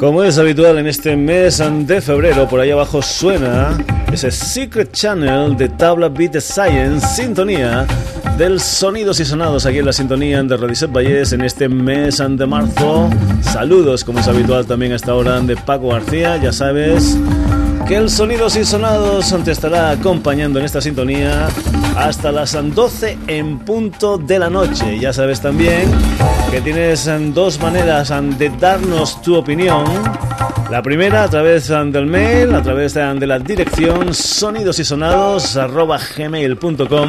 Como es habitual en este mes de febrero, por ahí abajo suena ese Secret Channel de Tabla Beat Science, sintonía del Sonidos y Sonados aquí en la sintonía de Radiset Valles en este mes de marzo. Saludos, como es habitual también a esta hora de Paco García, ya sabes el Sonidos y Sonados te estará acompañando en esta sintonía hasta las 12 en punto de la noche. Ya sabes también que tienes dos maneras de darnos tu opinión. La primera a través del mail, a través de la dirección sonidosysonados.gmail.com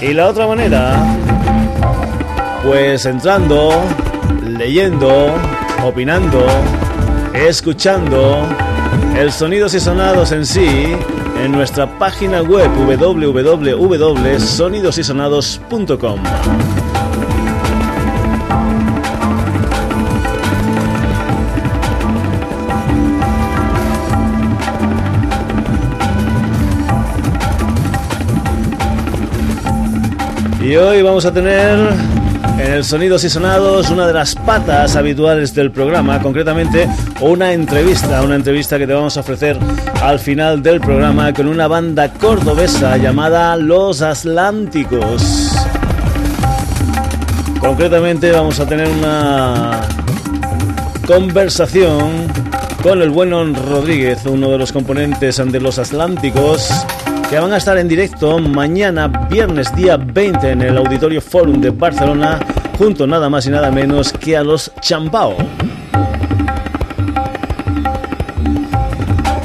y la otra manera, pues entrando, leyendo, opinando, escuchando el Sonidos y Sonados en sí en nuestra página web www.sonidosysonados.com. Y hoy vamos a tener en el Sonidos y Sonados, una de las patas habituales del programa, concretamente una entrevista, una entrevista que te vamos a ofrecer al final del programa con una banda cordobesa llamada Los Atlánticos. Concretamente vamos a tener una conversación con el bueno Rodríguez, uno de los componentes de Los Atlánticos van a estar en directo mañana, viernes día 20, en el Auditorio Forum de Barcelona, junto nada más y nada menos que a los Chambao.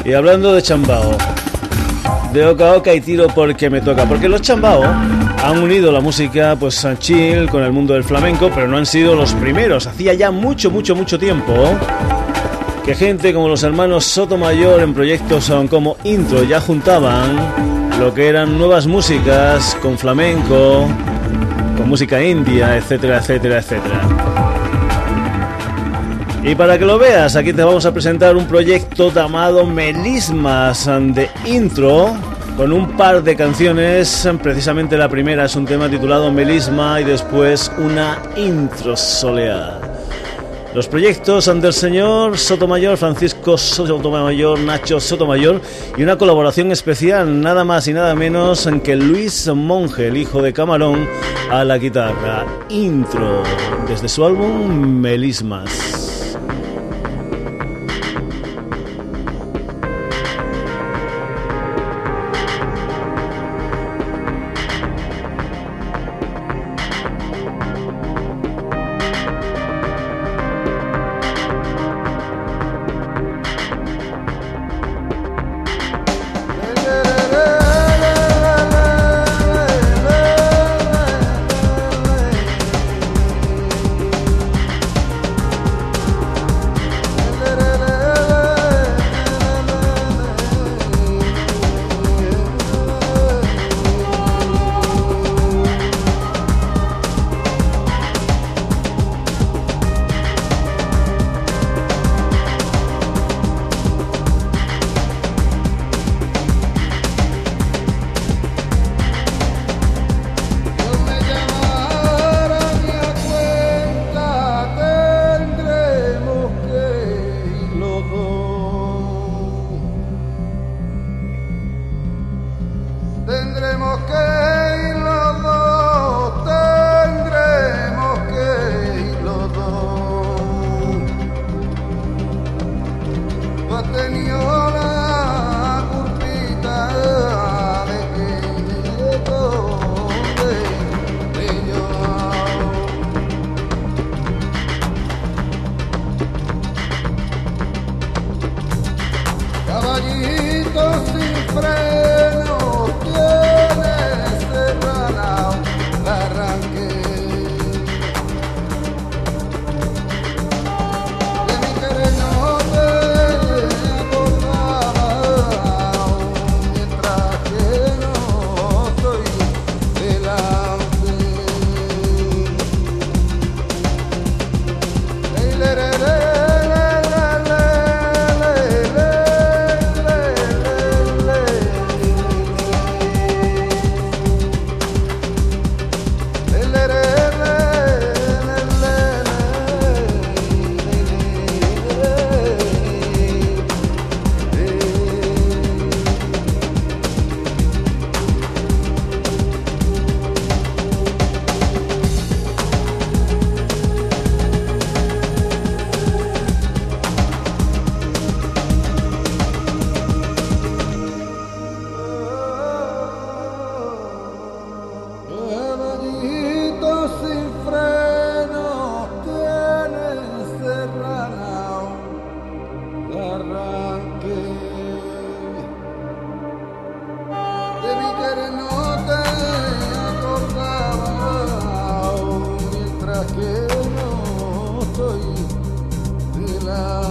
Y hablando de Chambao, de Oca Oca y tiro porque me toca, porque los Chambao han unido la música pues chill con el mundo del flamenco, pero no han sido los primeros. Hacía ya mucho, mucho, mucho tiempo que gente como los hermanos Sotomayor en proyectos como Intro ya juntaban lo que eran nuevas músicas con flamenco, con música india, etcétera, etcétera, etcétera. Y para que lo veas, aquí te vamos a presentar un proyecto llamado Melismas de Intro, con un par de canciones, precisamente la primera es un tema titulado Melisma y después una intro soleada. Los proyectos del señor Sotomayor, Francisco Sotomayor, Nacho Sotomayor y una colaboración especial, nada más y nada menos que Luis Monge, el hijo de Camarón, a la guitarra. Intro desde su álbum Melismas. De mi querido te acostaba, mientras que no soy de la.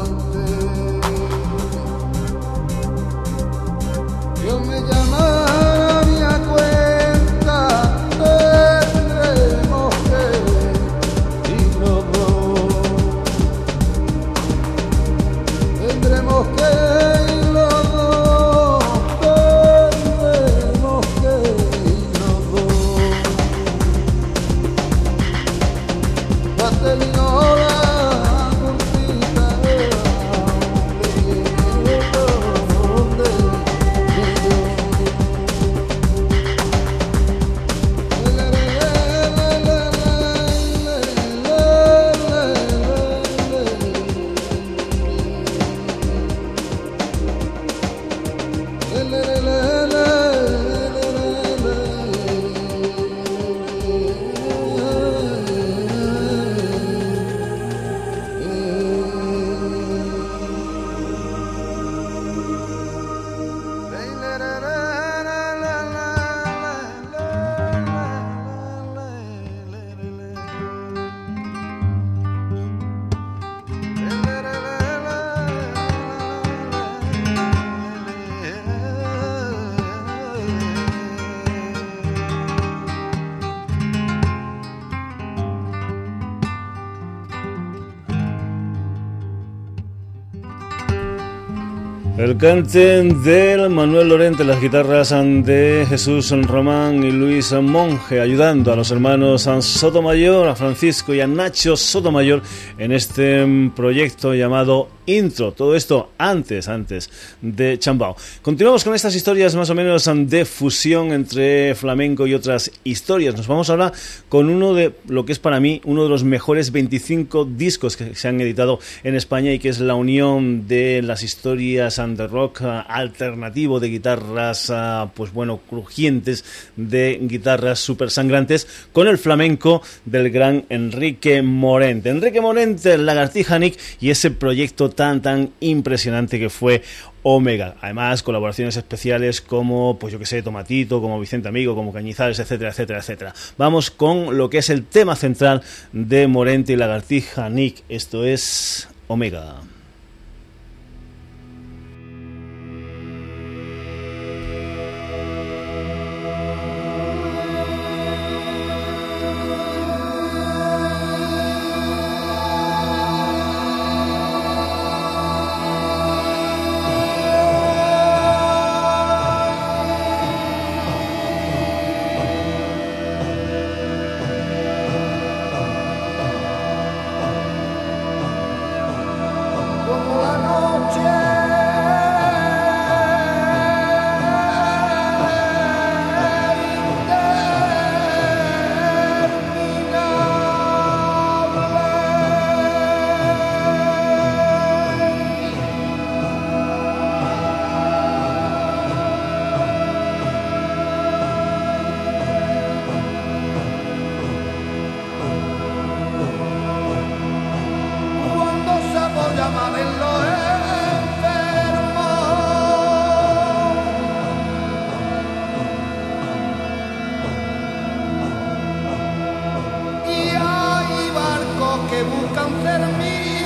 Cante del Manuel Lorente, las guitarras de Jesús Román y Luis Monge, ayudando a los hermanos Sotomayor, a Francisco y a Nacho Sotomayor en este proyecto llamado intro. Todo esto antes, antes de Chambao. Continuamos con estas historias más o menos de fusión entre flamenco y otras historias. Nos vamos ahora con uno de lo que es para mí uno de los mejores 25 discos que se han editado en España y que es la unión de las historias de rock alternativo, de guitarras, pues bueno, crujientes, de guitarras super sangrantes, con el flamenco del gran Enrique Morente. Enrique Morente, Lagartija Nick y ese proyecto tan, tan impresionante que fue Omega. Además, colaboraciones especiales como, pues yo que sé, Tomatito, como Vicente Amigo, como Cañizares, etcétera, etcétera, etcétera. Vamos con lo que es el tema central de Morente y Lagartija Nick. Esto es Omega. Para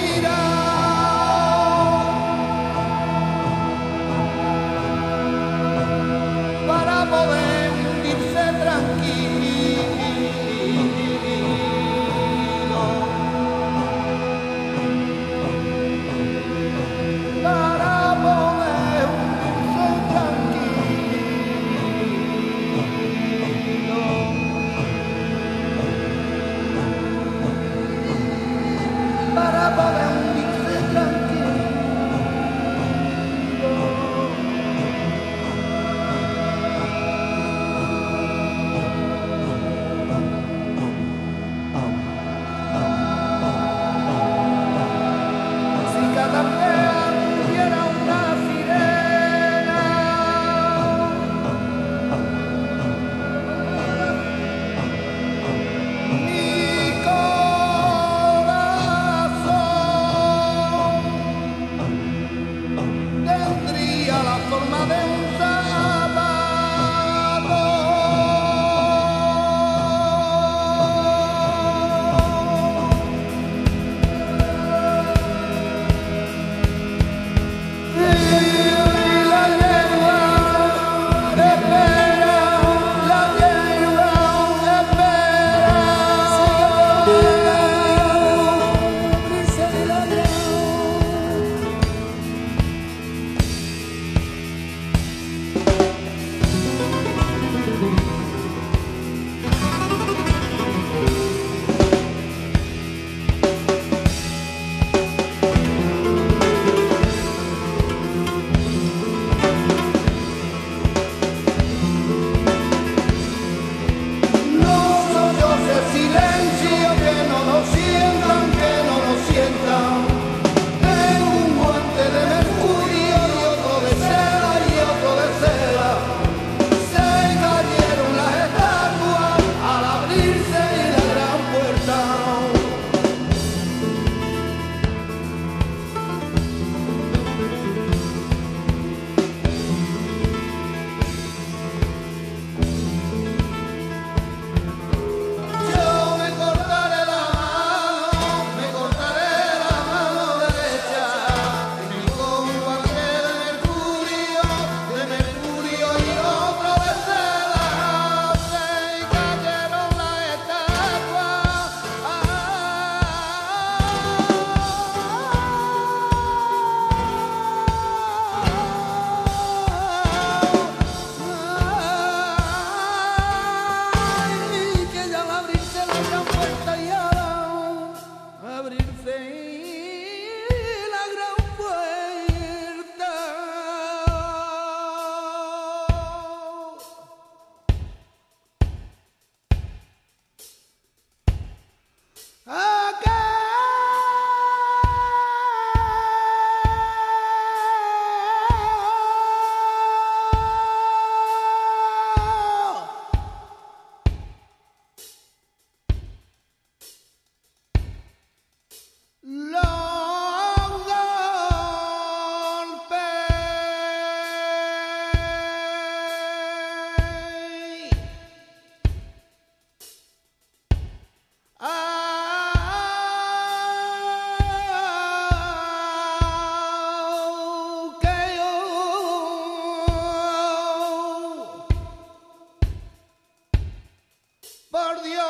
por Dios.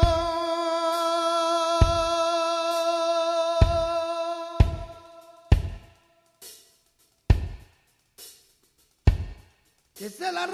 Que se la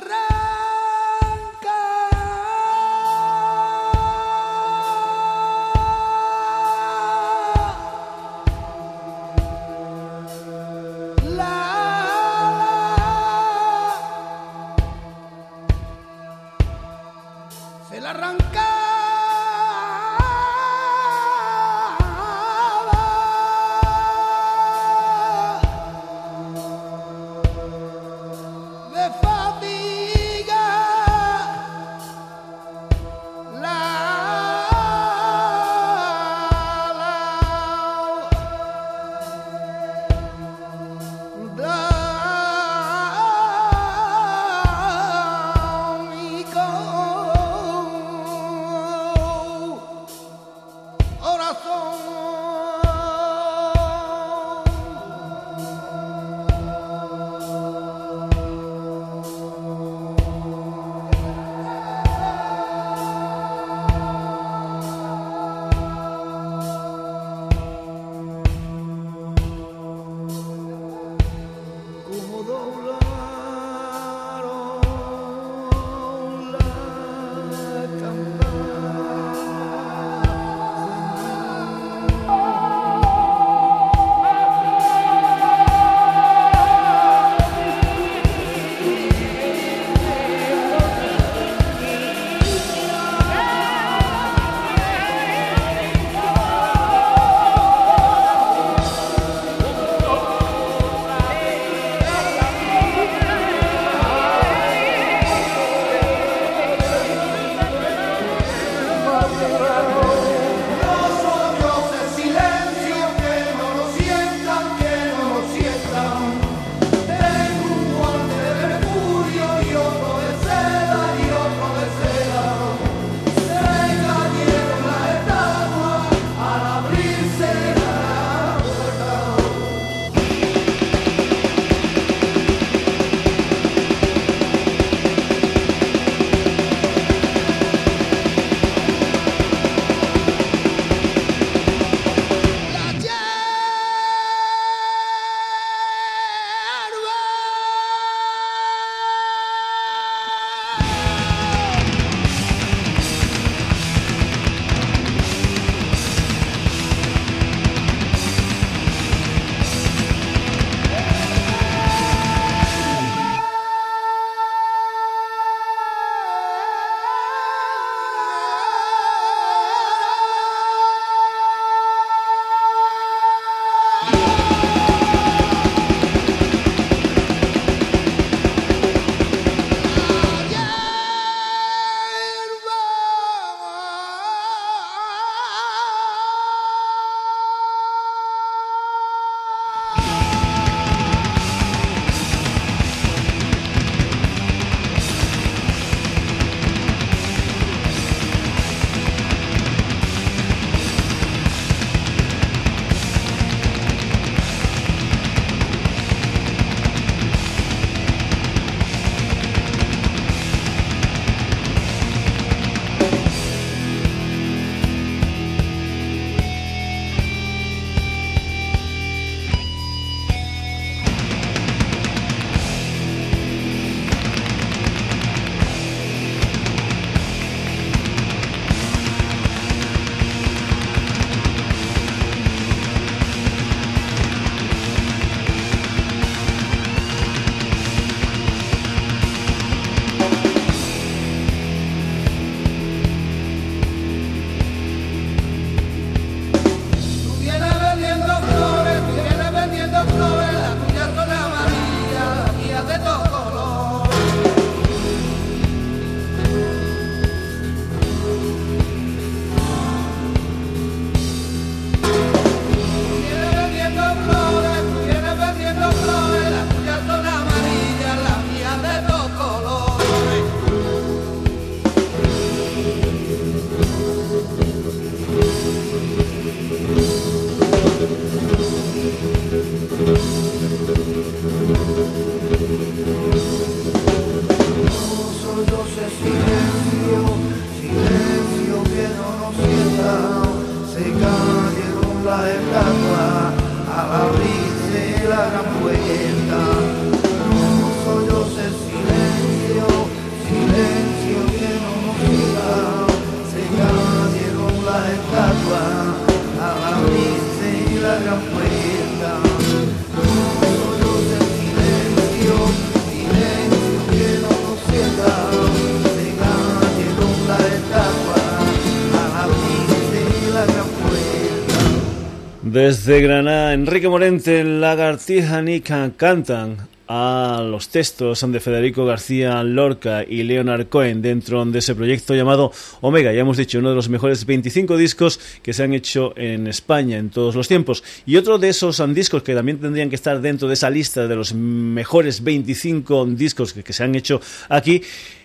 Desde Granada, Enrique Morente, Lagartija Nica cantan a los textos de Federico García Lorca y Leonard Cohen dentro de ese proyecto llamado Omega. Ya hemos dicho, uno de los mejores 25 discos que se han hecho en España en todos los tiempos. Y otro de esos discos que también tendrían que estar dentro de esa lista de los mejores 25 discos que, que se han hecho aquí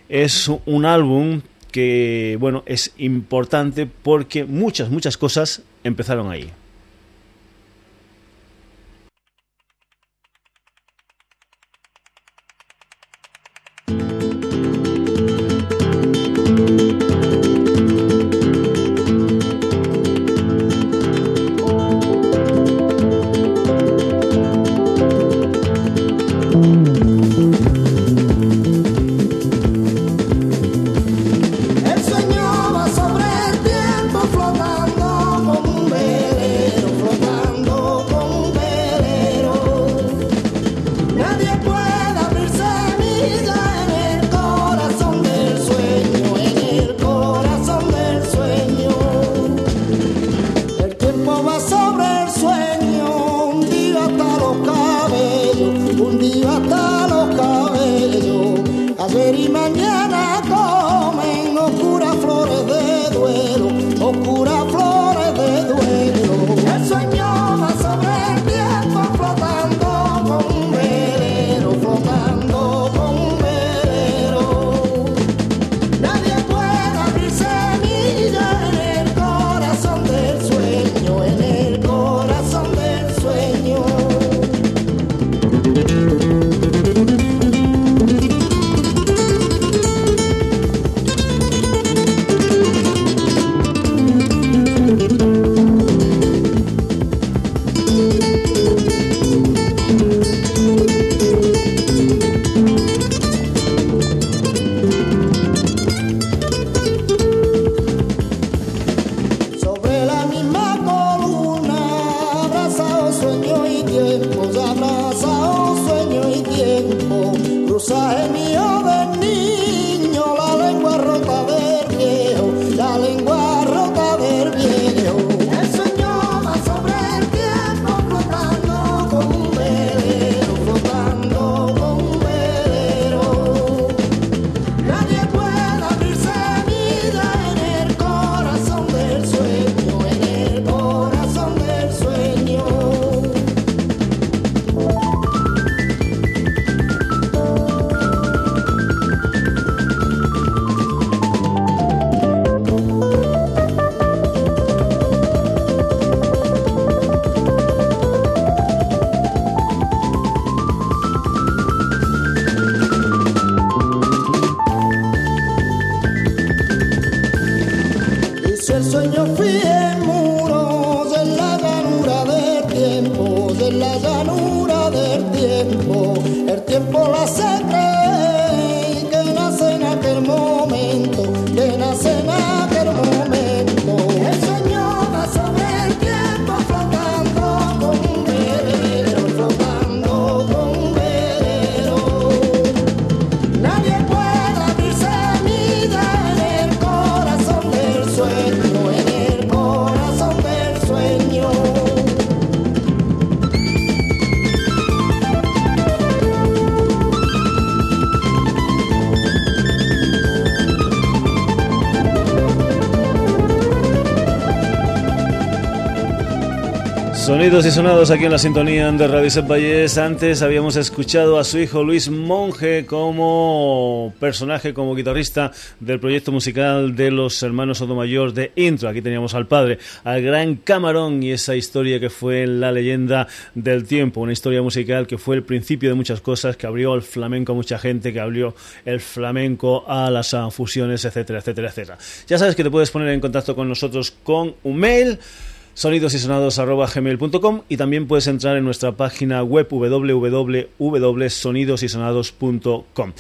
es un álbum que, bueno, es importante porque muchas, muchas cosas empezaron ahí. Sonidos y sonados aquí en la sintonía de Radio. Antes habíamos escuchado a su hijo Luis Monge como personaje, como guitarrista del proyecto musical de los hermanos Sotomayor de Intro. Aquí teníamos al padre, al gran Camarón y esa historia que fue la leyenda del tiempo. Una historia musical que fue el principio de muchas cosas, que abrió el flamenco a mucha gente, que abrió el flamenco a las fusiones, etcétera, etcétera, etcétera. Ya sabes que te puedes poner en contacto con nosotros con un mail sonidosysonados.gmail.com y también puedes entrar en nuestra página web www.sonidosysonados.com.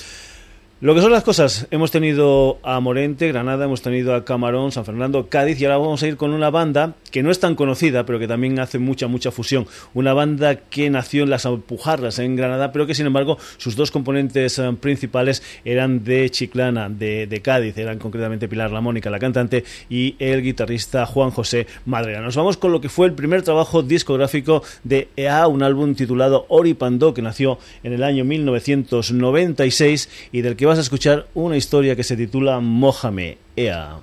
Lo que son las cosas, hemos tenido a Morente, Granada, hemos tenido a Camarón, San Fernando, Cádiz y ahora vamos a ir con una banda que no es tan conocida, pero que también hace mucha, mucha fusión. Una banda que nació en las Alpujarras en Granada, pero que sin embargo sus dos componentes eh, principales eran de Chiclana, de, de Cádiz, eran concretamente Pilar La Mónica, la cantante, y el guitarrista Juan José Madrera. Nos vamos con lo que fue el primer trabajo discográfico de EA, un álbum titulado Ori Pandó, que nació en el año 1996 y del que va a escuchar una historia que se titula Mójame, Ea.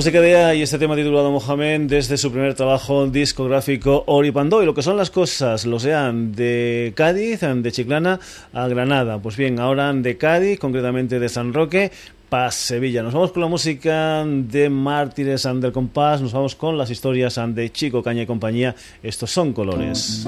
Música de A y este tema titulado Mohamed desde su primer trabajo discográfico Oripando y lo que son las cosas, lo sean de Cádiz, de Chiclana a Granada. Pues bien, ahora de Cádiz, concretamente de San Roque, para Sevilla. Nos vamos con la música de Mártires and del Compás, nos vamos con las historias de Chico Caña y compañía. Estos son colores.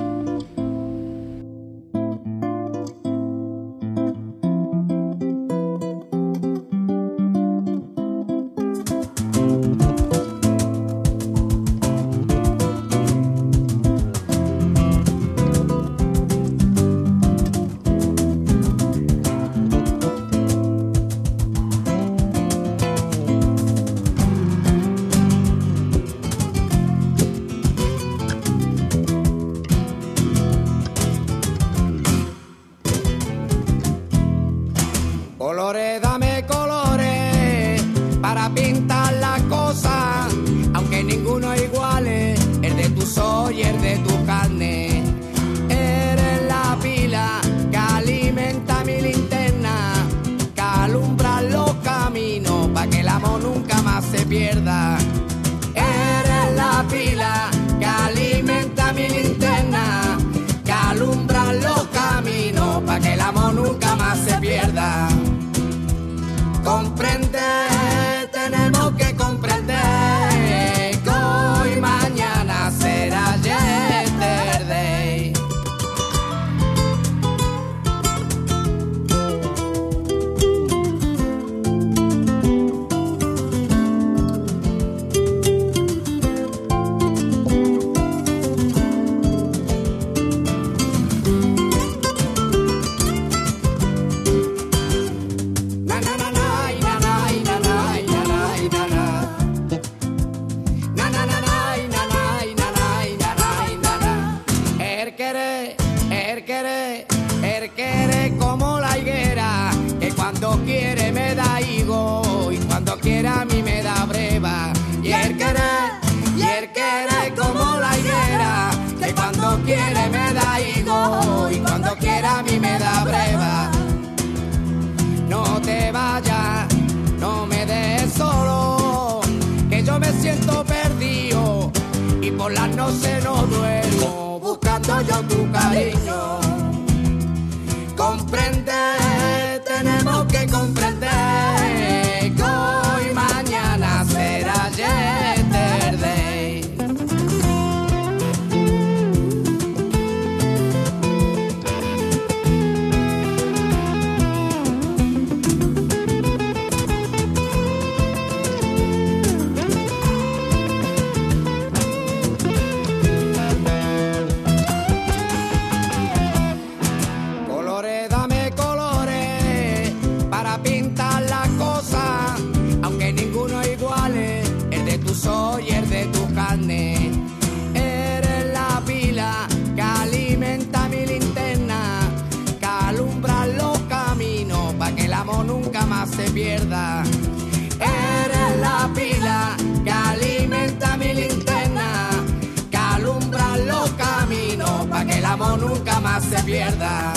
se pierda.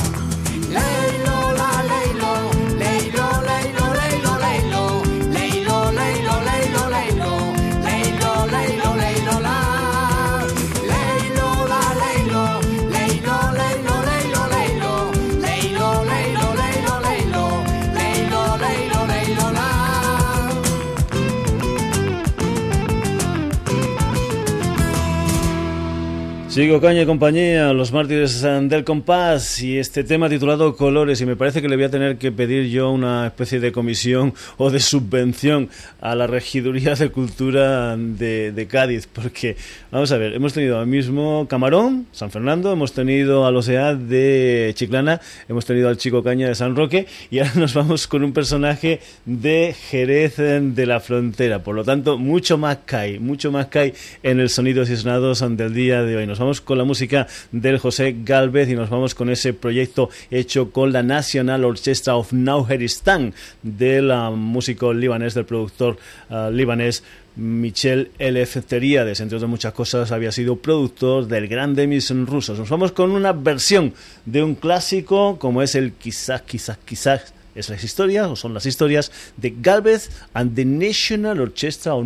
Sigo Caña y compañía, los mártires del compás y este tema titulado Colores y me parece que le voy a tener que pedir yo una especie de comisión o de subvención a la Regiduría de Cultura de, Cádiz porque, vamos a ver, hemos tenido al mismo Camarón, San Fernando, hemos tenido a los EAD de Chiclana, hemos tenido al Chico Caña de San Roque y ahora nos vamos con un personaje de Jerez de la Frontera, por lo tanto mucho más cae, mucho más cae en el sonido y sonados del día de hoy. Nos con la música del José Galvez y nos vamos con ese proyecto hecho con la National Orchestra of Nauheristan del músico libanés, del productor ah, libanés Michel Eleftheriades, entre otras muchas cosas, había sido productor del Gran Demis ruso. Nos vamos con una versión de un clásico como es el quizás, quizás, quizás. Es la historia, o son las historias de Galvez and the National Orchestra of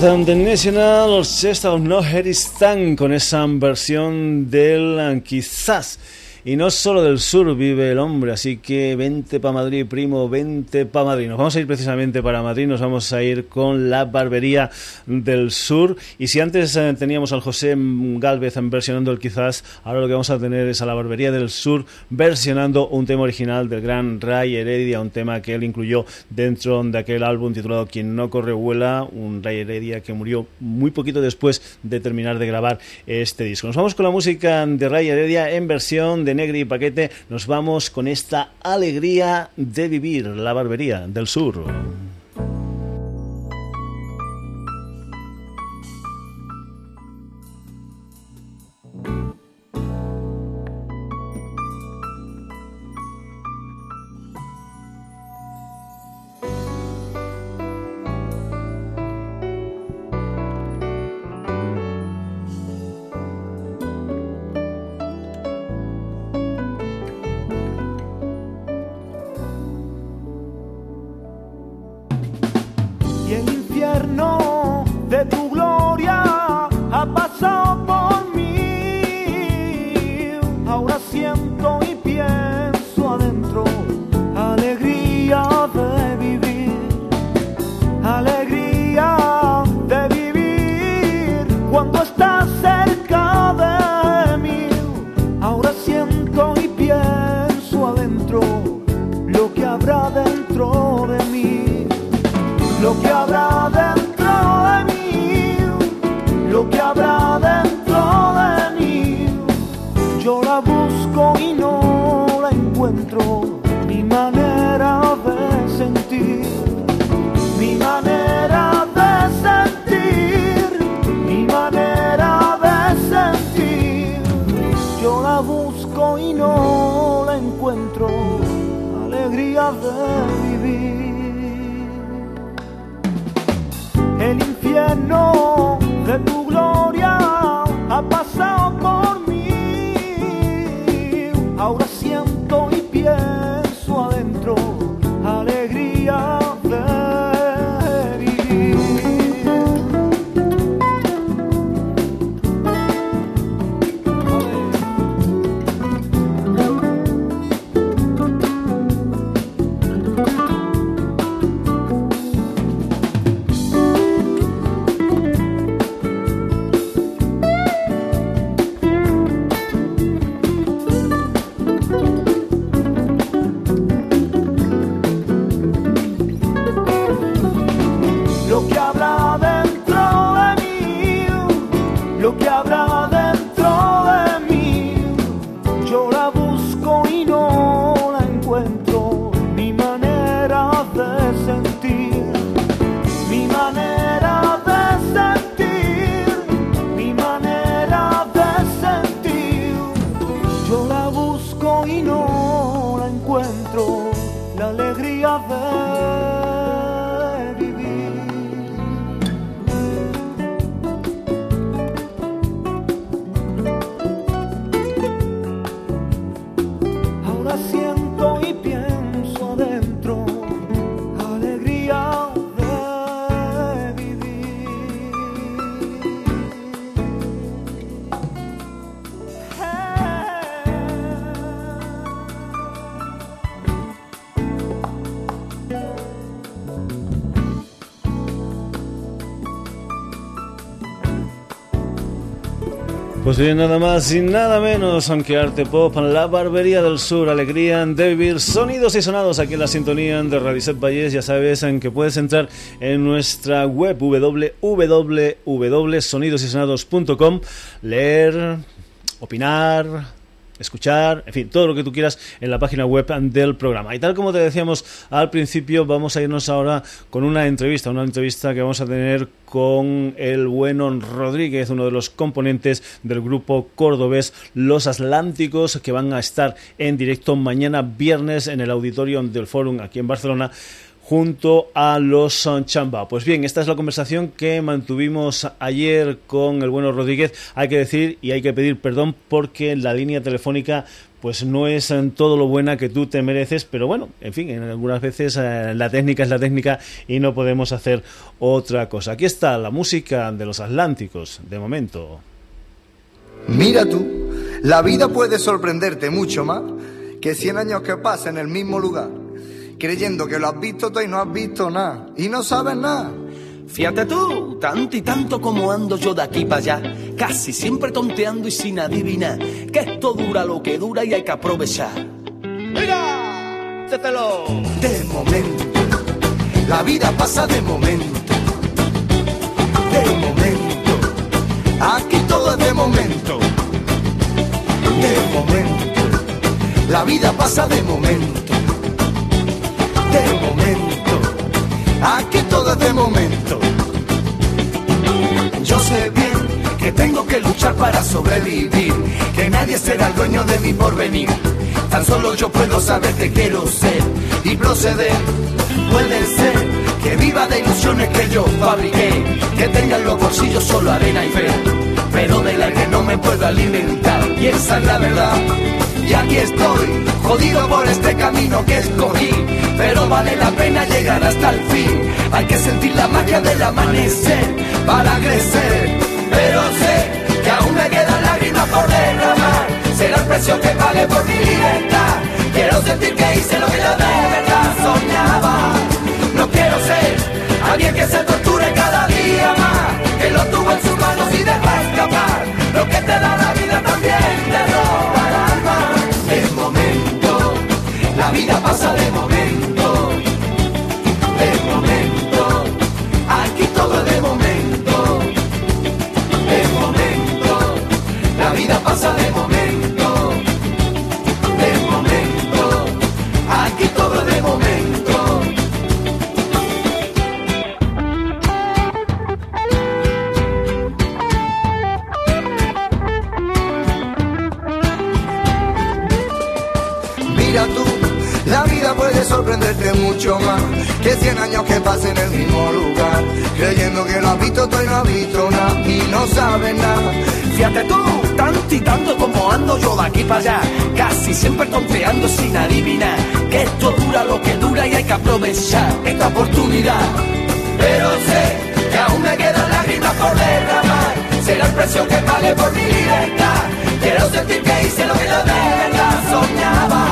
Galvez and the National Orchestra of No Heristan con esa versión del quizás y no solo del sur vive el hombre, así que vente para Madrid, primo, vente para Madrid. Nos vamos a ir precisamente para Madrid, nos vamos a ir con la barbería del sur. Y si antes eh, teníamos al José Galvez versionando el quizás, ahora lo que vamos a tener es a la barbería del sur versionando un tema original del gran Ray Heredia, un tema que él incluyó dentro de aquel álbum titulado Quien no corre vuela, un Ray Heredia que murió muy poquito después de terminar de grabar este disco. Nos vamos con la música de Ray Heredia en versión de Negri y Paquete, nos vamos con esta alegría de vivir, la barbería del sur. Lo Bien, nada más y nada menos, aunque Arte Pop, La Barbería del Sur, Alegría de vivir, sonidos y sonados aquí en la sintonía de Radicet Valles. Ya sabes en que puedes entrar en nuestra web www.sonidosysonados.com, leer, opinar, escuchar, en fin, todo lo que tú quieras en la página web del programa. Y tal como te decíamos al principio, vamos a irnos ahora con una entrevista, una entrevista que vamos a tener con el bueno Rodríguez, uno de los componentes del grupo cordobés Los Atlánticos, que van a estar en directo mañana viernes en el auditorio del Fórum aquí en Barcelona junto a los Chamba. Pues bien, esta es la conversación que mantuvimos ayer con el bueno Rodríguez. Hay que decir y hay que pedir perdón porque la línea telefónica pues no es en todo lo buena que tú te mereces, pero bueno, en fin, en algunas veces eh, la técnica es la técnica y no podemos hacer otra cosa. Aquí está la música de los Atlánticos, de momento. Mira tú, la vida puede sorprenderte mucho más que 100 años que pasa en el mismo lugar creyendo que lo has visto todo y no has visto nada. Y no sabes nada. Fíjate tú, tanto y tanto como ando yo de aquí para allá, casi siempre tonteando y sin adivinar, que esto dura lo que dura y hay que aprovechar. ¡Mira! ¡Cételo! De momento, la vida pasa de momento. De momento, aquí todo es de momento. De momento, la vida pasa de momento de momento. Aquí todo es de momento. Yo sé bien que tengo que luchar para sobrevivir, que nadie será el dueño de mi porvenir. Tan solo yo puedo saber que quiero ser y proceder. Puede ser que viva de ilusiones que yo fabriqué, que tenga en los bolsillos solo arena y fe, pero de la que no me puedo alimentar. Y esa es la verdad. Y aquí estoy, jodido por este camino que escogí pero vale la pena llegar hasta el fin. Hay que sentir la magia del amanecer para crecer, pero sé que aún me quedan lágrimas por derramar. Será el precio que pague por mi libertad. Quiero sentir que hice lo que yo de verdad soñaba. No quiero ser alguien que se torture cada día más, que lo tuvo en sus sorprenderte mucho más que 100 años que pasen en el mismo lugar, creyendo que lo has visto todo y no has visto nada y no sabes nada. Fíjate tú, tanto y tanto como ando yo de aquí para allá, casi siempre tonteando sin adivinar que esto dura lo que dura y hay que aprovechar esta oportunidad. Pero sé que aún me quedan lágrimas por derramar, será el precio que pague por mi libertad. Quiero sentir que hice lo que yo de verdad soñaba.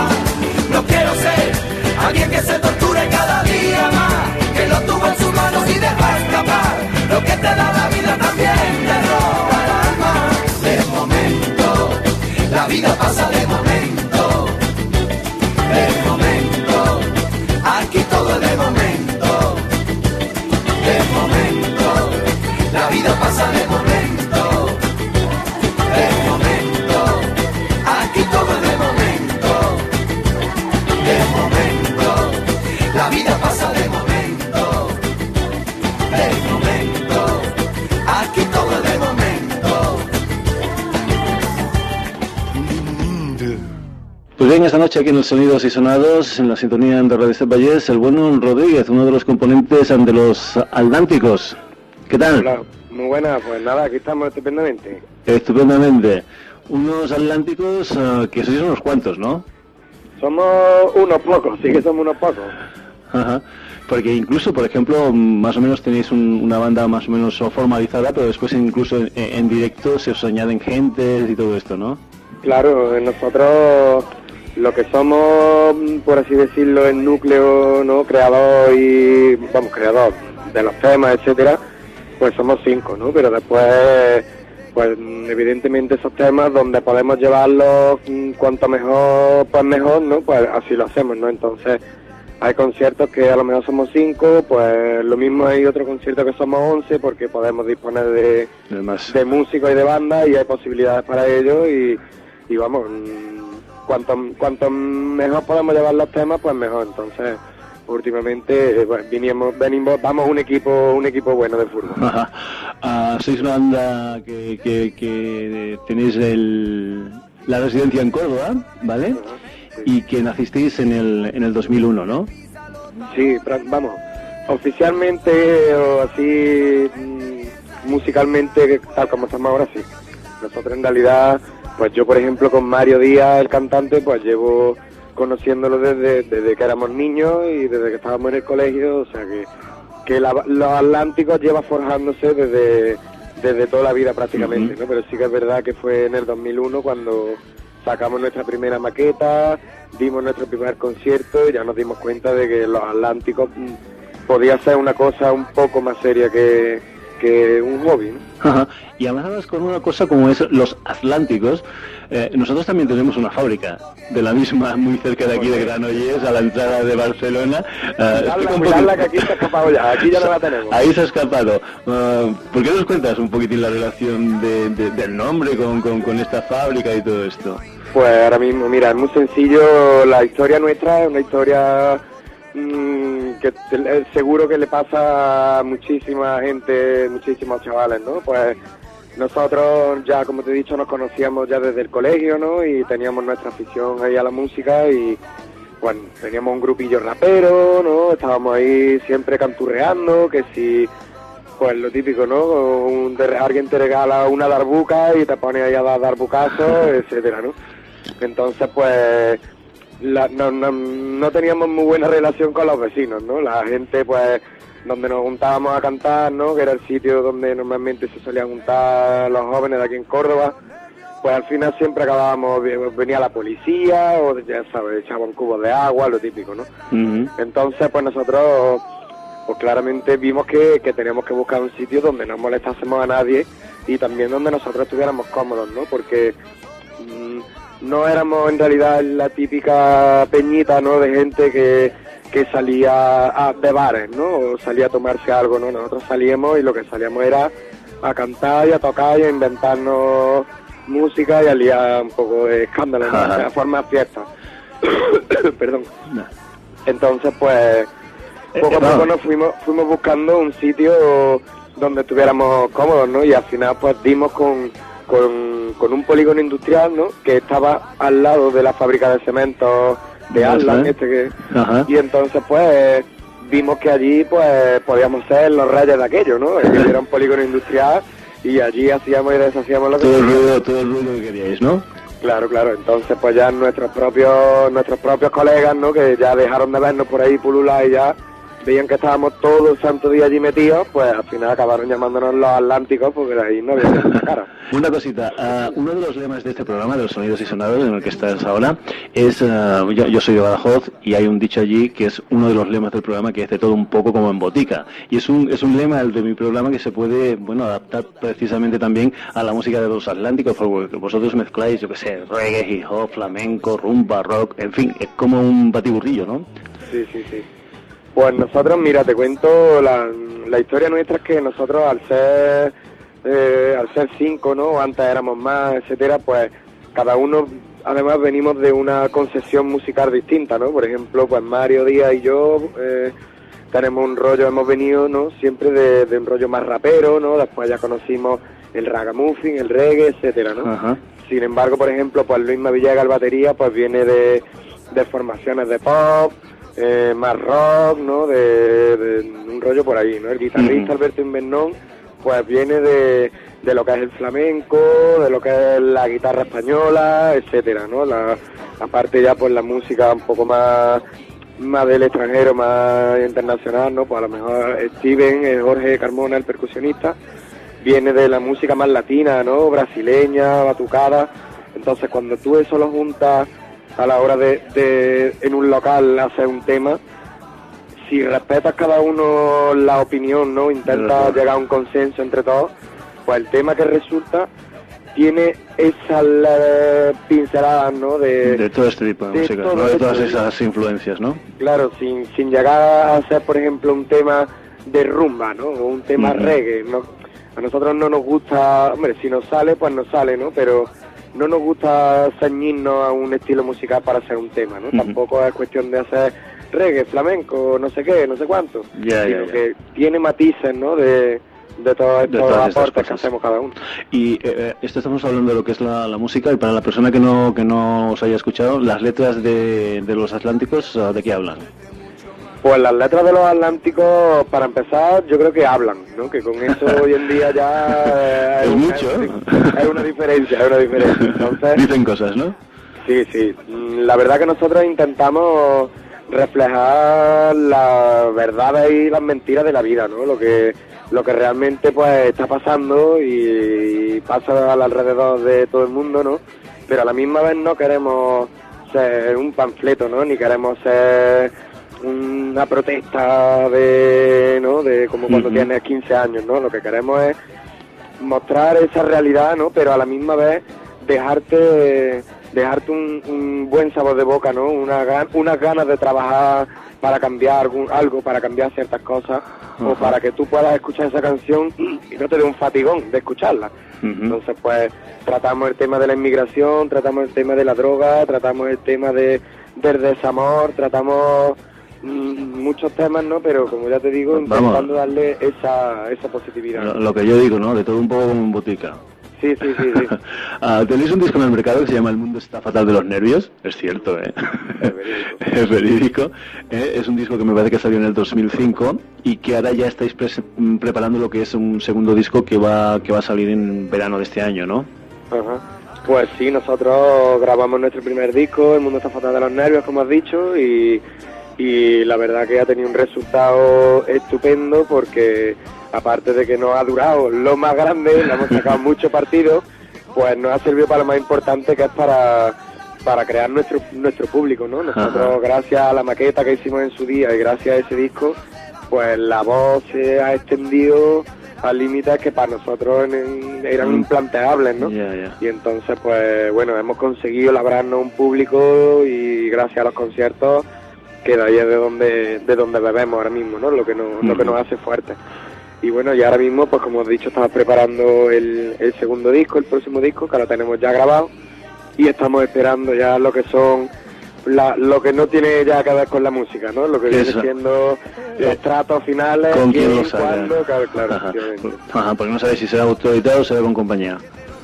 Que se torture cada día más, que lo tuvo en sus manos y deja escapar. Lo que te da la vida también te roba el alma. De momento, la vida pasa de esta noche aquí en los Sonidos y Sonados, en la sintonía de Radio Vallés, el bueno Rodríguez, uno de los componentes de los Atlánticos. ¿Qué tal? Hola, muy buena, pues nada, aquí estamos estupendamente. Estupendamente. Unos Atlánticos eh, que sois unos cuantos, ¿no? Somos unos pocos, sí que somos unos pocos. Ajá. Porque incluso, por ejemplo, más o menos tenéis un- una banda más o menos formalizada, pero después incluso en, en directo se os añaden gentes y todo esto, ¿no? Claro, nosotros lo que somos, por así decirlo, el núcleo, ¿no? Creador y, vamos, creador de los temas, etcétera, pues somos cinco, ¿no? Pero después, pues evidentemente esos temas donde podemos llevarlos mm, cuanto mejor, pues mejor, ¿no? Pues así lo hacemos, ¿no? Entonces, hay conciertos que a lo mejor somos cinco, pues lo mismo hay otro concierto que somos once porque podemos disponer de, de músicos y de banda y hay posibilidades para ello y, y vamos, mm, cuanto, cuanto mejor podemos llevar los temas, pues mejor. Entonces, últimamente eh, pues, vinimos, venimos, vamos un equipo, un equipo bueno de fútbol. Ajá. Ah, sois una banda que, que, que tenéis el, la residencia en Córdoba, ¿vale? Y que nacisteis en el, en el 2001, ¿no? Sí, vamos, oficialmente o así mm, musicalmente, tal como estamos ahora, sí. Nosotros en realidad, pues yo por ejemplo con Mario Díaz, el cantante, pues llevo conociéndolo desde, desde que éramos niños y desde que estábamos en el colegio, o sea que, que la- los Atlánticos lleva forjándose desde, desde toda la vida prácticamente. ¿no? Pero sí que es verdad que fue en el 2001 cuando sacamos nuestra primera maqueta, dimos nuestro primer concierto y ya nos dimos cuenta de que los Atlánticos mm, podía ser una cosa un poco más seria que, que un hobby, ¿no? Ajá. Y además con una cosa como es los Atlánticos, eh, nosotros también tenemos una fábrica de la misma muy cerca de aquí de Granollers, a la entrada de Barcelona. Eh, que aquí se ha escapado ya, aquí ya no la tenemos. Ahí se ha escapado. Ah, ¿Por qué nos cuentas un poquitín la relación de- de- del nombre con, con- con esta fábrica y todo esto? Pues ahora mismo, mira, es muy sencillo, la historia nuestra es una historia mm, que te- seguro que le pasa a muchísima gente, muchísimos chavales, ¿no? Pues nosotros ya, como te he dicho, nos conocíamos ya desde el colegio, ¿no? Y teníamos nuestra afición ahí a la música y, bueno, teníamos un grupillo rapero, ¿no? Estábamos ahí siempre canturreando, que si, pues lo típico, ¿no? Un- de- alguien te regala una darbuca y te pone ahí a dar darbucazos, etcétera, ¿no? Entonces, pues, la- no, no, no teníamos muy buena relación con los vecinos, ¿no? La gente, pues, donde nos juntábamos a cantar, ¿no? Que era el sitio donde normalmente se solían juntar los jóvenes de aquí en Córdoba, pues al final siempre acabábamos, venía la policía o ya sabes, echaban cubos de agua, lo típico, ¿no? Entonces, pues nosotros, pues claramente vimos que, que teníamos que buscar un sitio donde no molestásemos a nadie y también donde nosotros estuviéramos cómodos, ¿no? Porque mm, no éramos en realidad la típica peñita, ¿no? De gente que, que salía a, de bares, ¿no? O salía a tomarse algo, ¿no? Nosotros salíamos y lo que salíamos era a cantar y a tocar y a inventarnos música y a liar un poco de escándalo, ¿no? Ajá. a formar fiestas. Perdón. Entonces, pues, poco Eh, a no. poco nos fuimos, fuimos buscando un sitio donde estuviéramos cómodos, ¿no? Y al final, pues, dimos con, con, con un polígono industrial, ¿no? Que estaba al lado de la fábrica de cementos de Atlas, este que... Ajá. Y entonces, pues, vimos que allí, pues, podíamos ser los reyes de aquello, ¿no? Que era un polígono industrial y allí hacíamos y deshacíamos lo que Todo el ruido, todo el ruido que queríais, ¿no? Claro, claro. Entonces, pues ya nuestros propios nuestros propios colegas, ¿no? Que ya dejaron de vernos por ahí pulular y ya veían que estábamos todo el santo día allí metidos, pues al final acabaron llamándonos los Atlánticos porque ahí no había cara. Una cosita, ah, uno de los lemas de este programa, de los sonidos y sonados en el que estás ahora, es, ah, yo, yo soy de Badajoz y hay un dicho allí que es uno de los lemas del programa que es de todo un poco como en botica. Y es un, es un lema el de mi programa que se puede, bueno, adaptar precisamente también a la música de los Atlánticos, porque vosotros mezcláis, yo que sé, reggae, hip hop, flamenco, rumba, rock, en fin, es como un batiburrillo, ¿no? Sí, sí, sí. Pues nosotros, mira, te cuento la, la historia nuestra es que nosotros al ser eh, al ser cinco, ¿no? Antes éramos más, etcétera, pues cada uno además venimos de una concesión musical distinta, ¿no? Por ejemplo, pues Mario Díaz y yo eh, tenemos un rollo, hemos venido, ¿no? Siempre de, un rollo más rapero, ¿no? Después ya conocimos el ragamuffin, el reggae, etcétera, ¿no? Sin embargo, por ejemplo, pues Luis Villegas, el batería, pues viene de, de formaciones de pop, eh, más rock, ¿no? De, un rollo por ahí, ¿no? El guitarrista Alberto Invernón, pues viene de, de lo que es el flamenco, de lo que es la guitarra española, etcétera, ¿no? La, aparte ya pues la música un poco más más del extranjero, más internacional, ¿no? Pues a lo mejor Steven, Jorge Carmona, el percusionista, viene de la música más latina, ¿no? Brasileña, batucada. Entonces cuando tú eso lo juntas a la hora de, en un local hacer un tema, si respetas cada uno la opinión, ¿no? Intentas llegar a un consenso entre todos, pues el tema que resulta tiene esas pinceladas, ¿no? De, todo este tipo de, música, ¿no? De todas esas influencias, ¿no? Claro, sin, sin llegar a ser, por ejemplo, un tema de rumba, ¿no? O un tema reggae, ¿no? A nosotros no nos gusta, hombre, si nos sale, pues nos sale, ¿no? Pero no nos gusta ceñirnos a un estilo musical para hacer un tema, ¿no? Tampoco es cuestión de hacer reggae, flamenco, no sé qué, no sé cuánto, sino que tiene matices, ¿no? De, de todos estos aportes que hacemos cada uno. Y eh, eh, esto estamos hablando de lo que es la, música y para la persona que no que no os haya escuchado, las letras de, de los Atlánticos, ¿de qué hablan? Pues las letras de los Atlánticos, para empezar, yo creo que hablan, ¿no? Que con eso hoy en día ya es, mucho. Es, una diferencia, es una diferencia. Entonces, Dicen cosas, ¿no? Sí, sí. La verdad que nosotros intentamos reflejar las verdades y las mentiras de la vida, ¿no? Lo que lo que realmente pues está pasando y pasa al alrededor de todo el mundo, ¿no? Pero a la misma vez no queremos ser un panfleto, ¿no? Ni queremos ser una protesta de, ¿no? de como cuando tienes 15 años, ¿no? Lo que queremos es mostrar esa realidad, ¿no? Pero a la misma vez dejarte dejarte un, buen sabor de boca, ¿no? Una, unas ganas de trabajar para cambiar algo, para cambiar ciertas cosas, o para que tú puedas escuchar esa canción y no te dé un fatigón de escucharla. Entonces, pues, tratamos el tema de la inmigración, tratamos el tema de la droga, tratamos el tema de, del desamor, tratamos muchos temas, ¿no? Pero como ya te digo, intentando darle esa, esa positividad. Lo, que yo digo, ¿no? De todo un poco como en botica. Sí, sí, sí. sí. Ah, tenéis un disco en el mercado que se llama El mundo está fatal de los nervios. Es cierto, ¿eh? Es verídico. ¿eh? Es un disco que me parece que salió en el 2005 y que ahora ya estáis mm, preparando lo que es un segundo disco que va, que va a salir en verano de este año, ¿no? Ajá. Pues sí, nosotros grabamos nuestro primer disco, El mundo está fatal de los nervios, como has dicho, y y la verdad que ha tenido un resultado estupendo porque aparte de que nos ha durado lo más grande, le hemos sacado mucho partido, pues nos ha servido para lo más importante que es para, para crear nuestro, nuestro público, ¿no? Nosotros gracias a la maqueta que hicimos en su día y gracias a ese disco, pues la voz se ha extendido a límites que para nosotros eran mm. implanteables, ¿no? Y entonces, pues bueno, hemos conseguido labrarnos un público y gracias a los conciertos que de ahí es de donde, de donde bebemos ahora mismo, ¿no? Lo que nos, lo que nos hace fuerte. Y bueno, y ahora mismo, pues como he dicho, estamos preparando el, el segundo disco, el próximo disco, que lo tenemos ya grabado, y estamos esperando ya lo que son la, lo que no tiene ya que ver con la música, ¿no? Lo que viene siendo los tratos finales, ¿Con quién, cuándo, claro, claro. Ajá. porque no sabes si será autoeditado o será con compañía.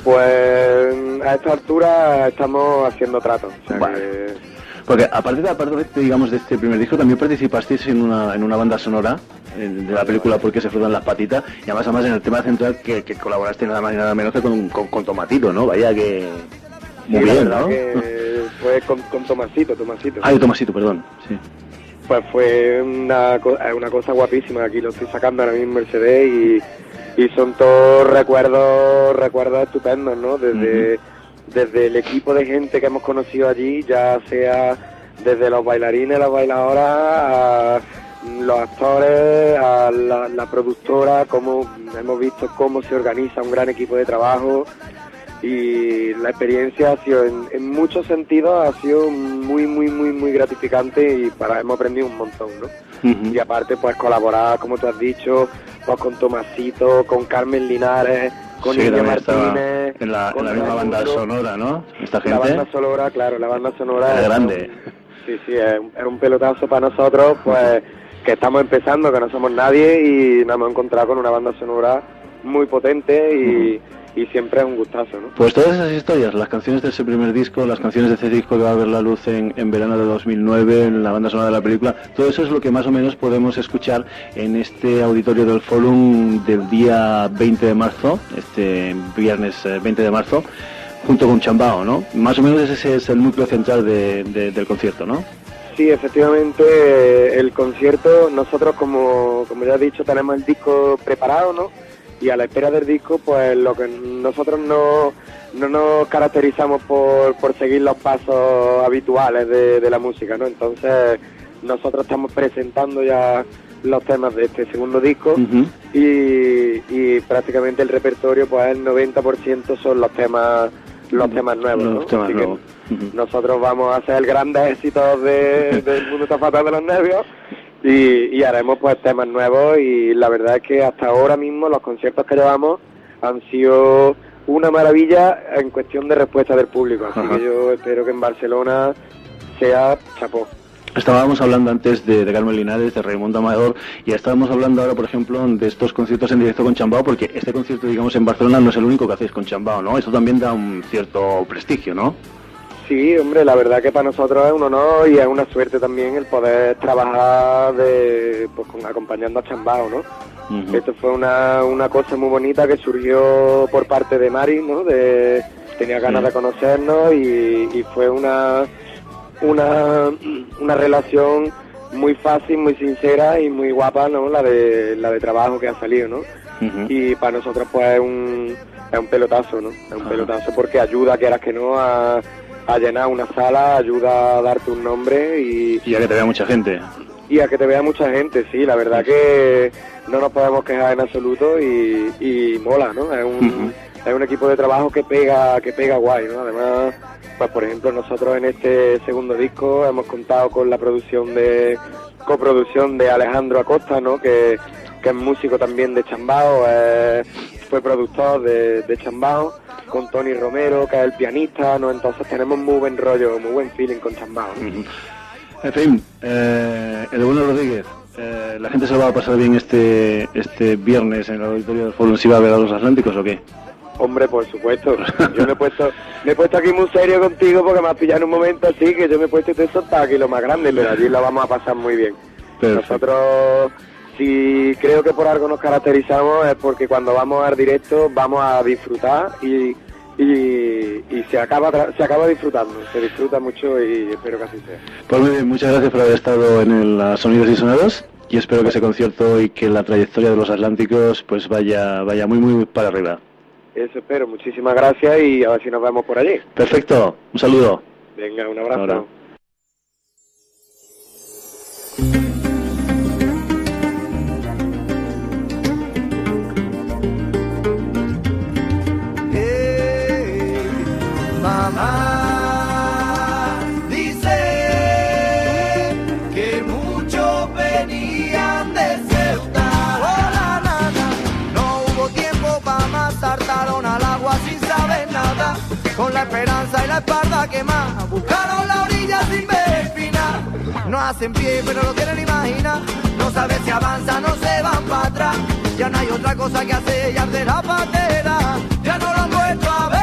Pues a esta altura estamos haciendo tratos. O sea que porque aparte de, aparte de, digamos, de este primer disco, también participasteis en una, en una banda sonora de la película Porque se frotan las patitas, y además, además en el tema central que, que colaboraste nada más y nada menos que con, con, Tomatito, ¿no? Vaya que... Muy bien, ¿no? fue con, con Tomasito, Tomasito. Ah, Tomasito, perdón, sí. Pues fue una, una cosa guapísima, aquí lo estoy sacando ahora mismo en CD y, y son todos recuerdos, recuerdos estupendos, ¿no? Desde desde el equipo de gente que hemos conocido allí, ya sea desde los bailarines, las bailadoras, a los actores, a la, productora, como hemos visto cómo se organiza un gran equipo de trabajo y la experiencia ha sido en, muchos sentidos ha sido muy muy muy muy gratificante y para hemos aprendido un montón, ¿no? y aparte pues colaborar, como tú has dicho, pues con Tomasito, con Carmen Linares, con sí, Martínez. En la, misma banda sonora, ¿no? Esta gente. La banda sonora, claro, la banda sonora. Es grande. sí, sí, es un, pelotazo para nosotros, pues que estamos empezando, que no somos nadie y nos hemos encontrado con una banda sonora muy potente y y siempre es un gustazo, ¿no? Pues todas esas historias, las canciones de ese primer disco, las canciones de ese disco que va a ver la luz en, en verano de 2009, en la banda sonora de la película, todo eso es lo que más o menos podemos escuchar en este auditorio del Forum del día 20 de marzo, este viernes 20 eh, de marzo, junto con Chambao, ¿no? Más o menos ese es el núcleo central del concierto, ¿no? Sí, efectivamente, el concierto, nosotros como, como ya he dicho, tenemos el disco preparado, ¿no? Y a la espera del disco, pues lo que nosotros no, no nos caracterizamos por, por seguir los pasos habituales de, la música, ¿no? Entonces nosotros estamos presentando ya los temas de este segundo disco y, prácticamente el repertorio, pues el 90% son los temas los temas nuevos, ¿no? nosotros vamos a hacer el grande éxito de, del mundo está fatal de los nervios y, haremos pues temas nuevos y la verdad es que hasta ahora mismo los conciertos que llevamos han sido una maravilla en cuestión de respuesta del público, así que yo espero que en Barcelona sea chapó. Estábamos hablando antes de, de, Carmen Linares, de Raimundo Amador, y estábamos hablando ahora, por ejemplo, de estos conciertos en directo con Chambao, porque este concierto, digamos, en Barcelona no es el único que hacéis con Chambao, ¿no? Eso también da un cierto prestigio, ¿no? Sí, hombre, la verdad que para nosotros es un honor y es una suerte también el poder trabajar de, pues, con, acompañando a Chambao, ¿no? Esto fue una, una cosa muy bonita que surgió por parte de Mari, ¿no? De, tenía ganas de conocernos y, fue una, una, una relación muy fácil, muy sincera y muy guapa, ¿no? La de, la de trabajo que ha salido, ¿no? Y para nosotros pues es un, es un pelotazo, ¿no? Es un pelotazo porque ayuda, quieras que no, a a llenar una sala, ayuda a darte un nombre y... Y a que te vea mucha gente. Y a que te vea mucha gente, sí, la verdad que no nos podemos quejar en absoluto y, y mola, ¿no? Es un, es un equipo de trabajo que pega, que pega guay, ¿no? Además, pues por ejemplo nosotros en este segundo disco hemos contado con la producción de, coproducción de Alejandro Acosta, ¿no? Que, que es músico también de Chambao, fue productor de, de Chambao con Tony Romero, que es el pianista, ¿no? Entonces tenemos muy buen rollo, muy buen feeling con Chambao. En fin, eh, el bueno Rodríguez, eh, ¿la gente se lo va a pasar bien este este viernes en el auditorio del Foro? ¿Si va a ver a los Atlánticos o qué? Hombre, por supuesto. Yo me he puesto, me he puesto aquí muy serio contigo porque me has pillado en un momento así que yo me he puesto este soltar aquí lo más grande, pero allí lo vamos a pasar muy bien. Nosotros si creo que por algo nos caracterizamos es porque cuando vamos al directo vamos a disfrutar y, y, se acaba se acaba disfrutando, se disfruta mucho y espero que así sea. Pues muy bien, muchas gracias por haber estado en el Sonidos y Sonados y espero que ese concierto y que la trayectoria de los Atlánticos pues vaya vaya muy muy para arriba. Eso espero, muchísimas gracias y a ver si nos vemos por allí. Perfecto, un saludo. Venga, un abrazo. Con la esperanza y la espalda quemada. Buscaron la orilla sin ver final. No hacen pie, pero lo quieren imaginar. No saben si avanzan, no se van para atrás. Ya no hay otra cosa que hacer, ya de la patera. Ya no lo han vuelto a ver.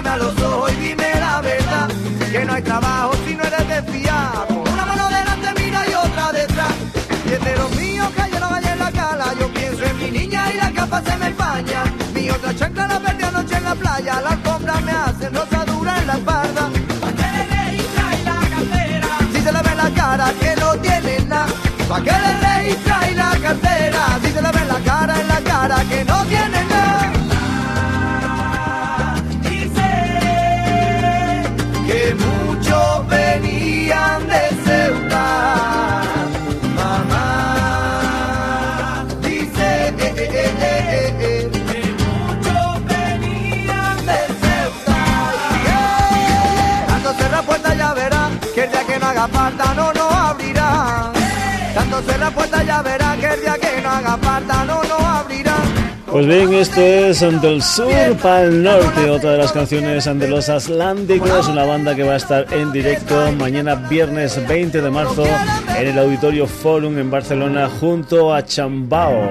Mírame a los ojos y dime la verdad, que no hay trabajo si no eres de. Una mano delante mira y otra detrás. Y los míos cayeron allá en la cala, yo pienso en mi niña y la capa se me empaña. Mi otra chancla la perdí anoche en la playa, la alfombra me hacen rosadura en la espalda. Si se le ve la cara que no tiene nada Pa' que le registra y la cartera, si se le ve la cara en la cara que no Pues bien, esto es Del Sur para el Norte, otra de las canciones de los Atlánticos, una banda que va a estar en directo mañana viernes 20 de marzo en el Auditorio Forum en Barcelona junto a Chambao.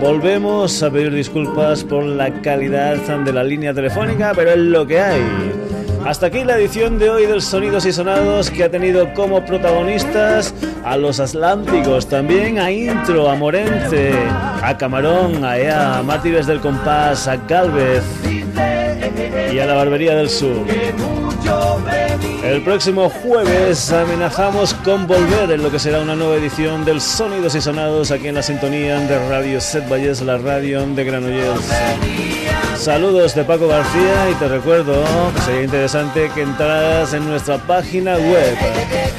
Volvemos a pedir disculpas por la calidad de la línea telefónica, pero es lo que hay. Hasta aquí la edición de hoy del Sonidos y Sonados que ha tenido como protagonistas a los Atlánticos, también a Intro, a Morente, a Camarón, a EA, a del Compás, a Galvez y a la Barbería del Sur. El próximo jueves amenazamos con volver en lo que será una nueva edición del Sonidos y Sonados aquí en la sintonía de Radio Set Valles, la radio de Granollers. Saludos de Paco García y te recuerdo que sería interesante que entraras en nuestra página web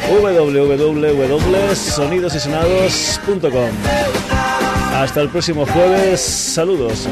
www.sonidosysonados.com. Hasta el próximo jueves, saludos.